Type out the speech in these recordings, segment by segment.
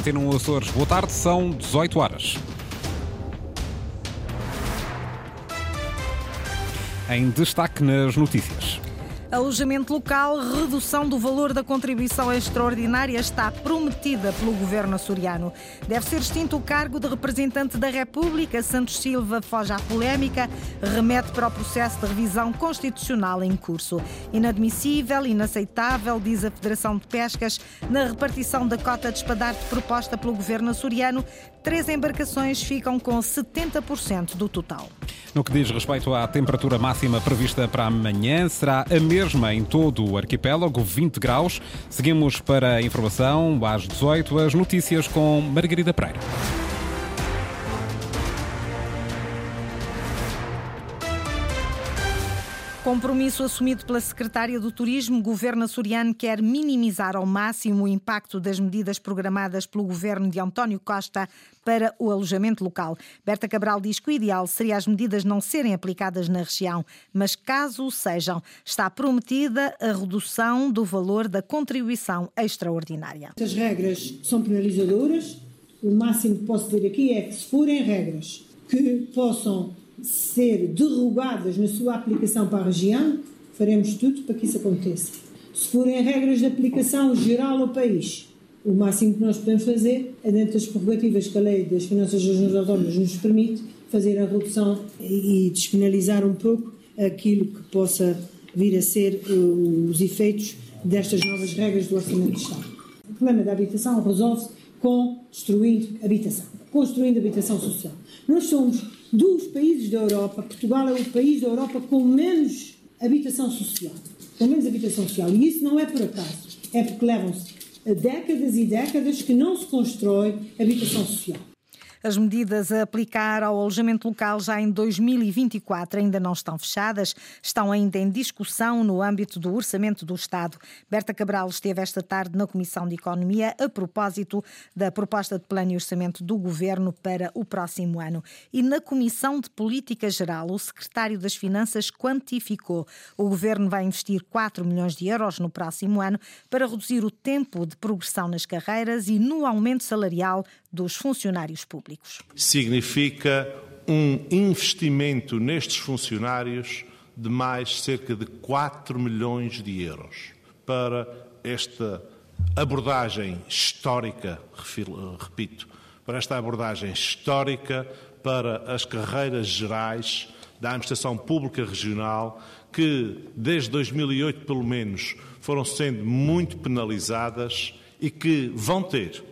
Antena 1 Açores. Boa tarde, são 18 horas. Em destaque nas notícias. Alojamento local, redução do valor da contribuição extraordinária está prometida pelo governo açoriano. Deve ser extinto o cargo de representante da República. Santos Silva foge à polémica, remete para o processo de revisão constitucional em curso. Inadmissível, inaceitável, diz a Federação de Pescas, na repartição da cota de espadarte proposta pelo governo açoriano, três embarcações ficam com 70% do total. No que diz respeito à temperatura máxima prevista para amanhã, será a mesma em todo o arquipélago, 20 graus. Seguimos para a informação às 18, as notícias com Margarida Pereira. Compromisso assumido pela Secretária do Turismo, o governo açoriano quer minimizar ao máximo o impacto das medidas programadas pelo governo de António Costa para o alojamento local. Berta Cabral diz que o ideal seria as medidas não serem aplicadas na região, mas caso o sejam, está prometida a redução do valor da contribuição extraordinária. As regras são penalizadoras. O máximo que posso dizer aqui é que, se forem regras que possam ser derrogadas na sua aplicação para a região, faremos tudo para que isso aconteça. Se forem regras de aplicação geral ao país, o máximo que nós podemos fazer é, dentro das prerrogativas que a lei das finanças regionais autónomas nos permite, fazer a redução e despenalizar um pouco aquilo que possa vir a ser os efeitos destas novas regras do Orçamento de Estado. O problema da habitação resolve-se construindo habitação, construindo habitação social. Nós somos dos países da Europa, Portugal é o país da Europa com menos habitação social. Com menos habitação social. E isso não é por acaso. É porque levam-se décadas e décadas que não se constrói habitação social. As medidas a aplicar ao alojamento local já em 2024 ainda não estão fechadas, estão ainda em discussão no âmbito do orçamento do Estado. Berta Cabral esteve esta tarde na Comissão de Economia a propósito da proposta de plano e orçamento do Governo para o próximo ano. E na Comissão de Política Geral, o secretário das Finanças quantificou. O Governo vai investir 4 milhões de euros no próximo ano para reduzir o tempo de progressão nas carreiras e no aumento salarial dos funcionários públicos. Significa um investimento nestes funcionários de mais cerca de 4 milhões de euros para esta abordagem histórica, repito, para esta abordagem histórica para as carreiras gerais da administração pública regional que desde 2008 pelo menos foram sendo muito penalizadas e que vão ter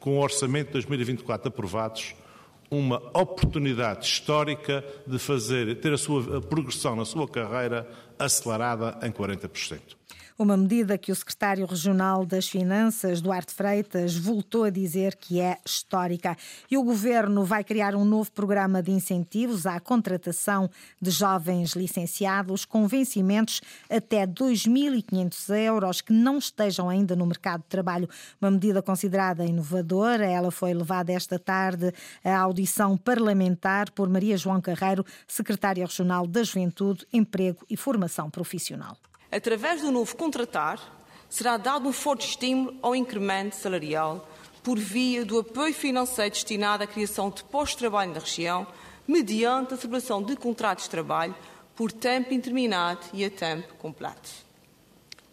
com o Orçamento de 2024 aprovados, uma oportunidade histórica de fazer, ter a sua progressão na sua carreira acelerada em 40%. Uma medida que o secretário regional das Finanças, Duarte Freitas, voltou a dizer que é histórica. E o governo vai criar um novo programa de incentivos à contratação de jovens licenciados com vencimentos até 2.500 euros que não estejam ainda no mercado de trabalho. Uma medida considerada inovadora. Ela foi levada esta tarde à audição parlamentar por Maria João Carreiro, secretária regional da Juventude, Emprego e Formação Profissional. Através do novo contratar, será dado um forte estímulo ao incremento salarial por via do apoio financeiro destinado à criação de postos de trabalho na região, mediante a celebração de contratos de trabalho por tempo indeterminado e a tempo completo.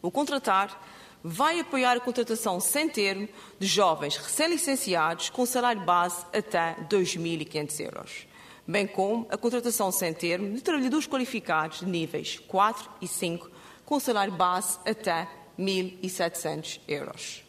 O contratar vai apoiar a contratação sem termo de jovens recém-licenciados com salário base até 2.500 euros, bem como a contratação sem termo de trabalhadores qualificados de níveis 4 e 5 com salário base até 1.700 euros.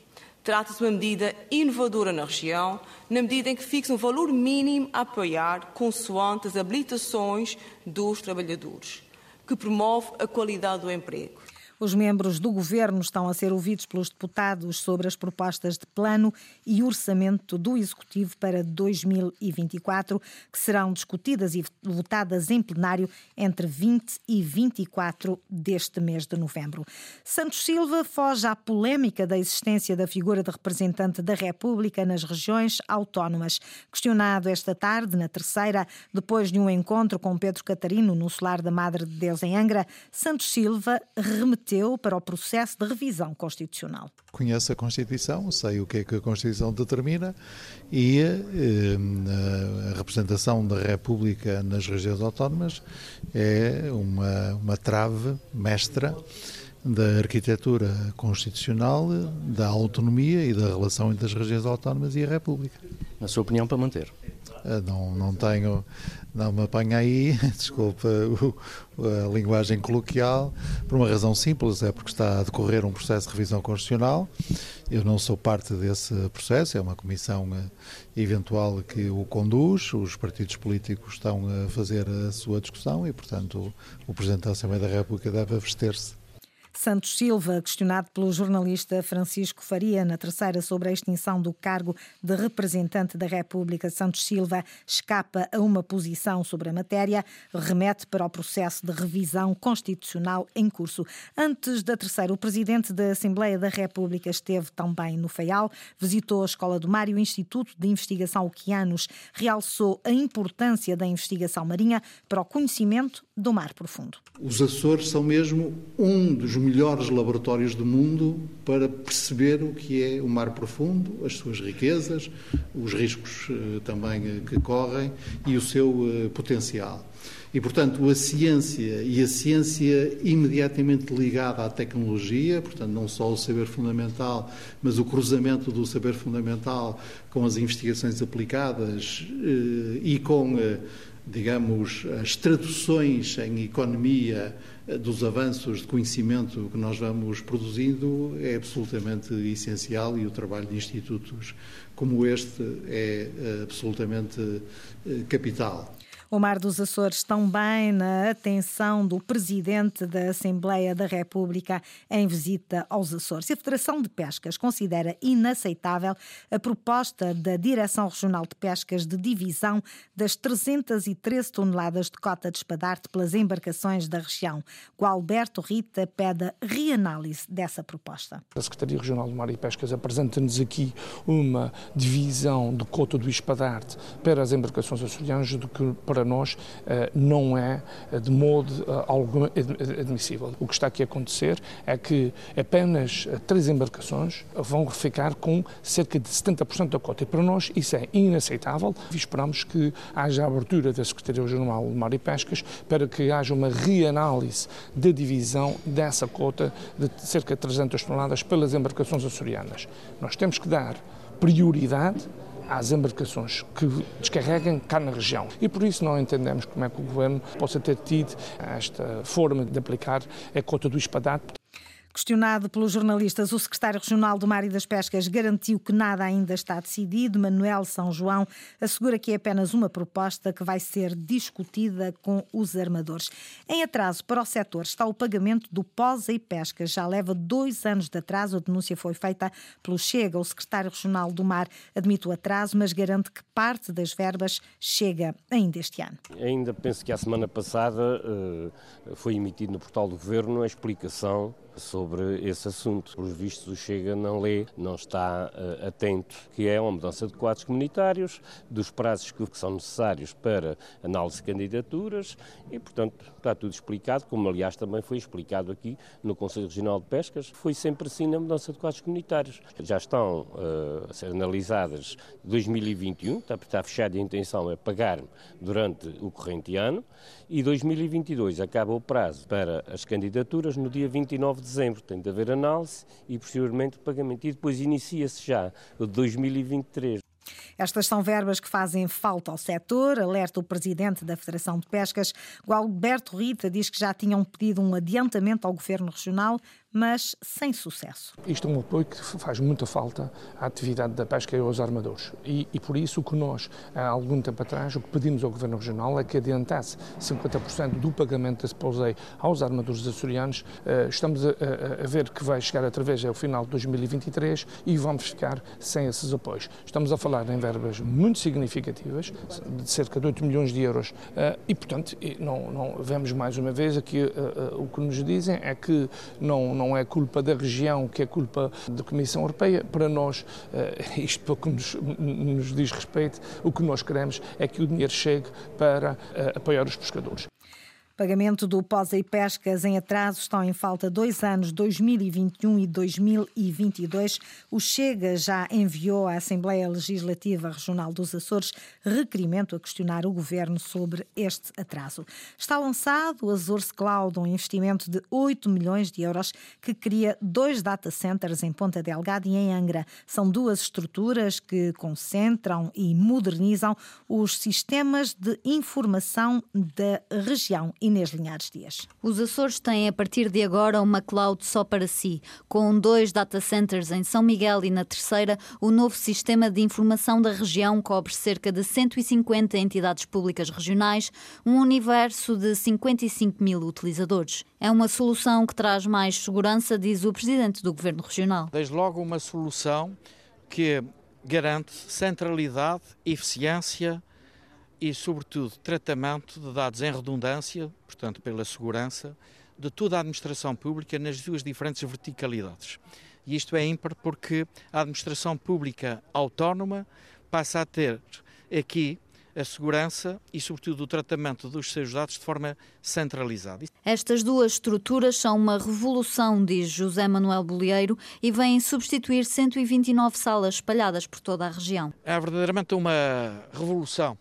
Trata-se de uma medida inovadora na região, na medida em que fixa um valor mínimo a apoiar consoante as habilitações dos trabalhadores, que promove a qualidade do emprego. Os membros do governo estão a ser ouvidos pelos deputados sobre as propostas de plano e orçamento do Executivo para 2024, que serão discutidas e votadas em plenário entre 20 e 24 deste mês de novembro. Santos Silva foge à polémica da existência da figura de representante da República nas regiões autónomas. Questionado esta tarde, na terceira, depois de um encontro com Pedro Catarino no solar da Madre de Deus em Angra, Santos Silva remeteu prometeu para o processo de revisão constitucional. Conheço a Constituição, sei o que é que a Constituição determina e eh, a representação da República nas regiões autónomas é uma, uma trave mestra da arquitetura constitucional, da autonomia e da relação entre as regiões autónomas e a República. Na sua opinião, para manter? Eh, não, não tenho, não me apanha aí, desculpa a linguagem coloquial, por uma razão simples, é porque está a decorrer um processo de revisão constitucional. Eu não sou parte desse processo, é uma comissão eh, eventual que o conduz, os partidos políticos estão a fazer a sua discussão e, portanto, o Presidente da Assembleia da República deve abster-se Santos Silva, questionado pelo jornalista Francisco Faria na terceira sobre a extinção do cargo de representante da República, Santos Silva escapa a uma posição sobre a matéria, remete para o processo de revisão constitucional em curso. Antes da terceira, o presidente da Assembleia da República esteve também no Faial, visitou a Escola do Mar e o Instituto de Investigação Oceanos, realçou a importância da investigação marinha para o conhecimento do mar profundo. Os Açores são mesmo um dos melhores laboratórios do mundo para perceber o que é o mar profundo, as suas riquezas, os riscos eh, também eh, que correm e o seu eh, potencial. E, portanto, a ciência e a ciência imediatamente ligada à tecnologia, portanto, não só o saber fundamental, mas o cruzamento do saber fundamental com as investigações aplicadas e com digamos, as traduções em economia eh, dos avanços de conhecimento que nós vamos produzindo é absolutamente essencial e o trabalho de institutos como este é eh, absolutamente eh, capital. O Mar dos Açores também na atenção do Presidente da Assembleia da República em visita aos Açores. A Federação de Pescas considera inaceitável a proposta da Direção Regional de Pescas de divisão das 313 toneladas de cota de espadarte pelas embarcações da região. O Alberto Rita pede reanálise dessa proposta. A Secretaria Regional do Mar e Pescas apresenta-nos aqui uma divisão de cota do espadarte para as embarcações açorianas do que para para nós eh, não é eh, de modo eh, algum admissível. O que está aqui a acontecer é que apenas três embarcações vão ficar com cerca de 70% da cota e para nós isso é inaceitável esperamos que haja abertura da Secretaria-Geral de Mar e Pescas para que haja uma reanálise da divisão dessa cota de cerca de 300 toneladas pelas embarcações açorianas. Nós temos que dar prioridade às embarcações que descarreguem cá na região. E por isso não entendemos como é que o Governo possa ter tido esta forma de aplicar a cota do espadate Questionado pelos jornalistas, o secretário regional do Mar e das Pescas garantiu que nada ainda está decidido. Manuel São João assegura que é apenas uma proposta que vai ser discutida com os armadores. Em atraso para o setor está o pagamento do POSA e Pescas. Já leva dois anos de atraso. A denúncia foi feita pelo Chega. O secretário regional do Mar admite o atraso, mas garante que parte das verbas chega ainda este ano. Ainda penso que a semana passada eh, foi emitido no portal do Governo a explicação sobre esse assunto. Por vistos, o Chega não lê, não está uh, atento, que é uma mudança de quadros comunitários, dos prazos que, que são necessários para análise de candidaturas e, portanto, está tudo explicado, como aliás também foi explicado aqui no Conselho Regional de Pescas. Foi sempre assim na mudança de quadros comunitários. Já estão uh, a ser analisadas 2021, está, está fechada a intenção é pagar durante o corrente ano e 2022 acaba o prazo para as candidaturas no dia 29 de dezembro. Tem de haver análise e posteriormente pagamento. E depois inicia-se já o de 2023. Estas são verbas que fazem falta ao setor, alerta o presidente da Federação de Pescas. O Alberto Rita diz que já tinham pedido um adiantamento ao governo regional, mas sem sucesso. Isto é um apoio que faz muita falta à atividade da pesca e aos armadores. E, e por isso que nós, há algum tempo atrás, o que pedimos ao Governo Regional é que adiantasse 50% do pagamento desse POSEI aos armadores açorianos. Uh, estamos a, a, a, ver que vai chegar através ao final de 2023 e vamos ficar sem esses apoios. Estamos a falar em verbas muito significativas, de cerca de 8 milhões de euros, uh, e portanto não, não vemos mais uma vez aqui uh, o que nos dizem é que não não é culpa da região, que é culpa da Comissão Europeia. Para nós, eh, isto pouco nos, nos diz respeito, o que nós queremos é que o dinheiro chegue para eh, apoiar os pescadores. Pagamento do POSA e Pescas em atraso estão em falta dois anos, 2021 e 2022. O Chega já enviou à Assembleia Legislativa Regional dos Açores requerimento a questionar o governo sobre este atraso. Está lançado o Azores Cloud, um investimento de 8 milhões de euros que cria dois data centers em Ponta Delgada e em Angra. São duas estruturas que concentram e modernizam os sistemas de informação da região. Inês Linhares Dias. Os Açores têm a partir de agora uma cloud só para si. Com dois data centers em São Miguel e na Terceira, o novo sistema de informação da região cobre cerca de 150 entidades públicas regionais, um universo de 55 mil utilizadores. É uma solução que traz mais segurança, diz o presidente do Governo Regional. Desde logo, uma solução que garante centralidade, eficiência e, sobretudo, tratamento de dados em redundância, portanto, pela segurança, de toda a administração pública nas suas diferentes verticalidades. E isto é ímpar porque a administração pública autónoma passa a ter aqui a segurança e, sobretudo, o tratamento dos seus dados de forma centralizada. Estas duas estruturas são uma revolução, diz José Manuel Bolieiro, e vêm substituir 129 salas espalhadas por toda a região. É verdadeiramente uma revolução,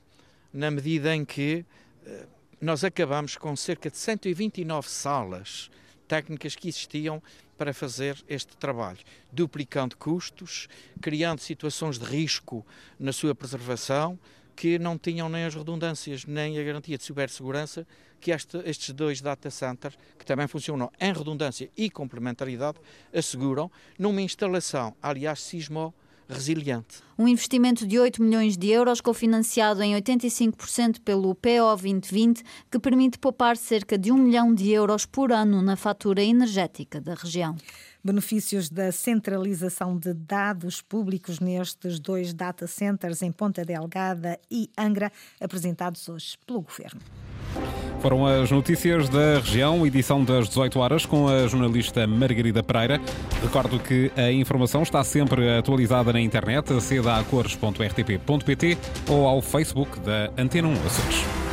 na medida em que eh, nós acabamos com cerca de 129 salas técnicas que existiam para fazer este trabalho, duplicando custos, criando situações de risco na sua preservação, que não tinham nem as redundâncias nem a garantia de cibersegurança que este, estes dois data centers, que também funcionam em redundância e complementaridade, asseguram numa instalação, aliás, sismo resiliente. Um investimento de 8 milhões de euros, cofinanciado em 85% pelo PO 2020, que permite poupar cerca de 1 milhão de euros por ano na fatura energética da região benefícios da centralização de dados públicos nestes dois data centers em Ponta Delgada e Angra, apresentados hoje pelo Governo. Foram as notícias da região, edição das 18 horas, com a jornalista Margarida Pereira. Recordo que a informação está sempre atualizada na internet, aceda a cores.rtp.pt ou ao Facebook da Antena 1 Açores.